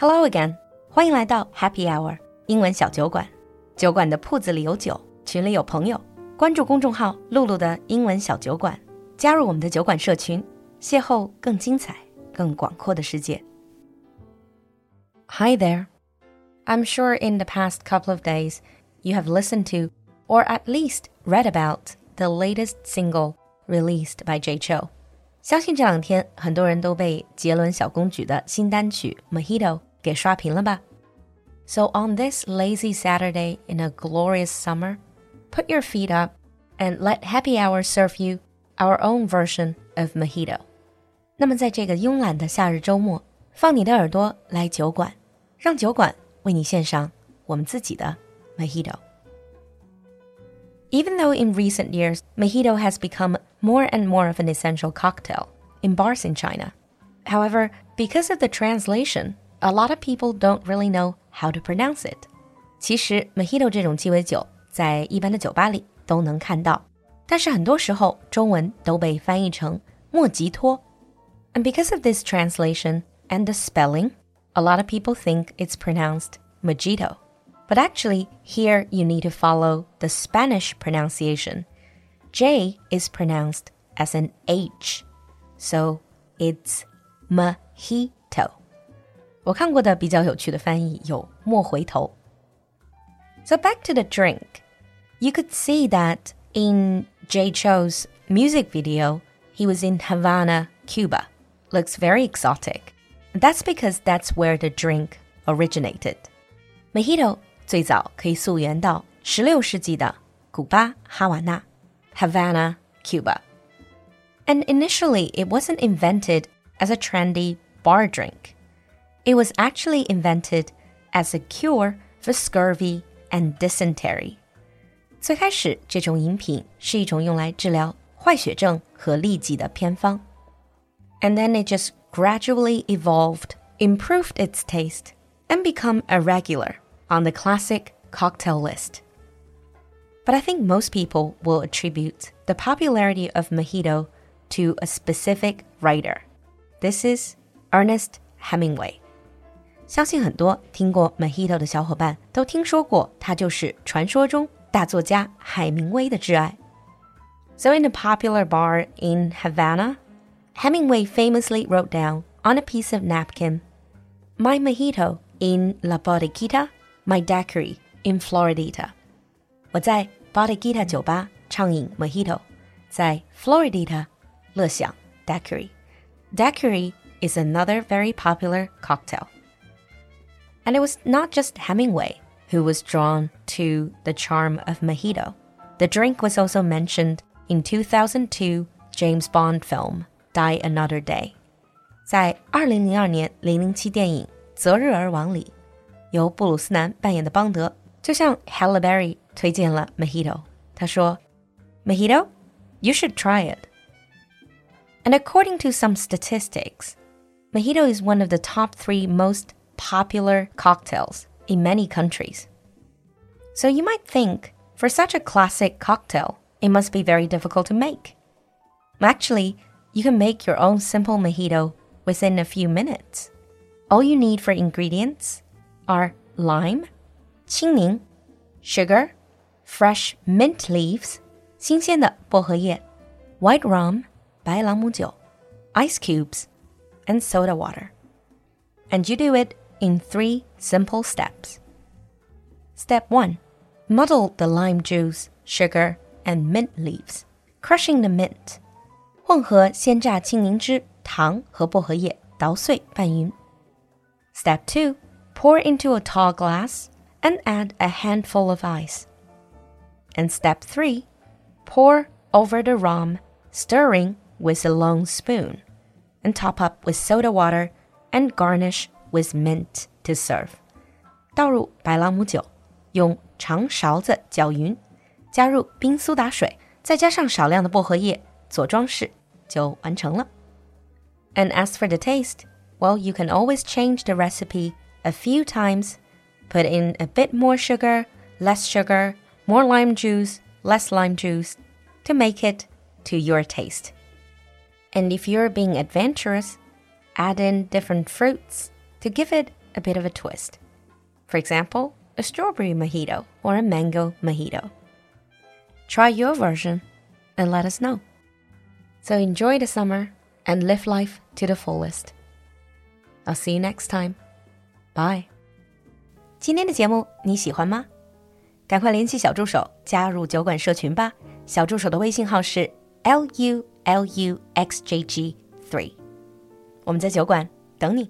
Hello again，欢迎来到 Happy Hour 英文小酒馆。酒馆的铺子里有酒，群里有朋友。关注公众号“露露的英文小酒馆”，加入我们的酒馆社群，邂逅更精彩、更广阔的世界。Hi there. I'm sure in the past couple of days you have listened to, or at least read about, the latest single released by Jay Chou. 相信这两天很多人都被杰伦小公举的新单曲《Mojito》给刷屏了吧？So on this lazy Saturday in a glorious summer, put your feet up and let Happy Hour serve you our own version of Mojito. 那么在这个慵懒的夏日周末，放你的耳朵来酒馆，让酒馆为你献上我们自己的 Mojito。even though in recent years, mojito has become more and more of an essential cocktail in bars in China. However, because of the translation, a lot of people don't really know how to pronounce it. 其实，mojito 这种鸡尾酒在一般的酒吧里都能看到，但是很多时候中文都被翻译成莫吉托。And because of this translation and the spelling, a lot of people think it's pronounced mojito. But actually, here you need to follow the Spanish pronunciation. J is pronounced as an H, so it's mojito. 我看过的比较有趣的翻译有“莫回头”。So back to the drink. You could see that in Jay Chou's music video, he was in Havana, Cuba. Looks very exotic. That's because that's where the drink originated. Mojito 最早可以溯源到16世纪的古巴哈瓦那 （Havana, Cuba）。And initially, it wasn't invented as a trendy bar drink. It was actually invented as a cure for scurvy and dysentery. 最开始，这种饮品是一种用来治疗坏血症和痢疾的偏方。And then it just gradually evolved, improved its taste, and become a regular on the classic cocktail list. But I think most people will attribute the popularity of mojito to a specific writer. This is Ernest Hemingway. 相信很多听过 Mojito 的小伙伴都听说过，他就是传说中大作家海明威的挚爱。So in a popular bar in Havana, Hemingway famously wrote down on a piece of napkin, "My mojito in la bodeguita my daiquiri in Floridita。我在 Bodeguita 酒吧畅饮 Mojito，在 Floridita 乐享 daiquiri。Daiquiri is another very popular cocktail. And it was not just Hemingway who was drawn to the charm of mojito. The drink was also mentioned in 2002 James Bond film Die Another Day. 在2002年007电影《择日而亡》里，由布鲁斯南扮演的邦德，就向 Halle Berry 推荐了 Mojito。他说：“Mojito, you should try it.” And according to some statistics, Mojito is one of the top three most popular cocktails in many countries. So you might think, for such a classic cocktail, it must be very difficult to make. Actually, you can make your own simple mojito within a few minutes. All you need for ingredients are lime, 青柠, sugar, fresh mint leaves, 新鲜的薄荷叶, white rum, 白朗姆酒, ice cubes, and soda water. And you do it in three simple steps. Step 1. Muddle the lime juice, sugar, and mint leaves, crushing the mint. 混合鲜榨青柠汁、糖和薄荷叶，捣碎拌匀。Step 2. Pour into a tall glass and add a handful of ice. And step 3. Pour over the rum, stirring with a long spoon, and top up with soda water and garnish with mint to serve. 倒入白朗姆酒，用长勺子搅匀，加入冰苏打水，再加上少量的薄荷叶做装饰，就完成了。And as for the taste, well, you can always change the recipe a few times, put in a bit more sugar, less sugar, more lime juice, less lime juice to make it to your taste. And if you're being adventurous, add in different fruits to give it a bit of a twist. For example, a strawberry mojito or a mango mojito. Try your version and let us know. So enjoy the summer and live life to the fullest. I'll see you next time. Bye. 今天的节目你喜欢吗？赶快联系小助手加入酒馆社群吧。小助手的微信号是 l u l u x j g three。我们在酒馆等你。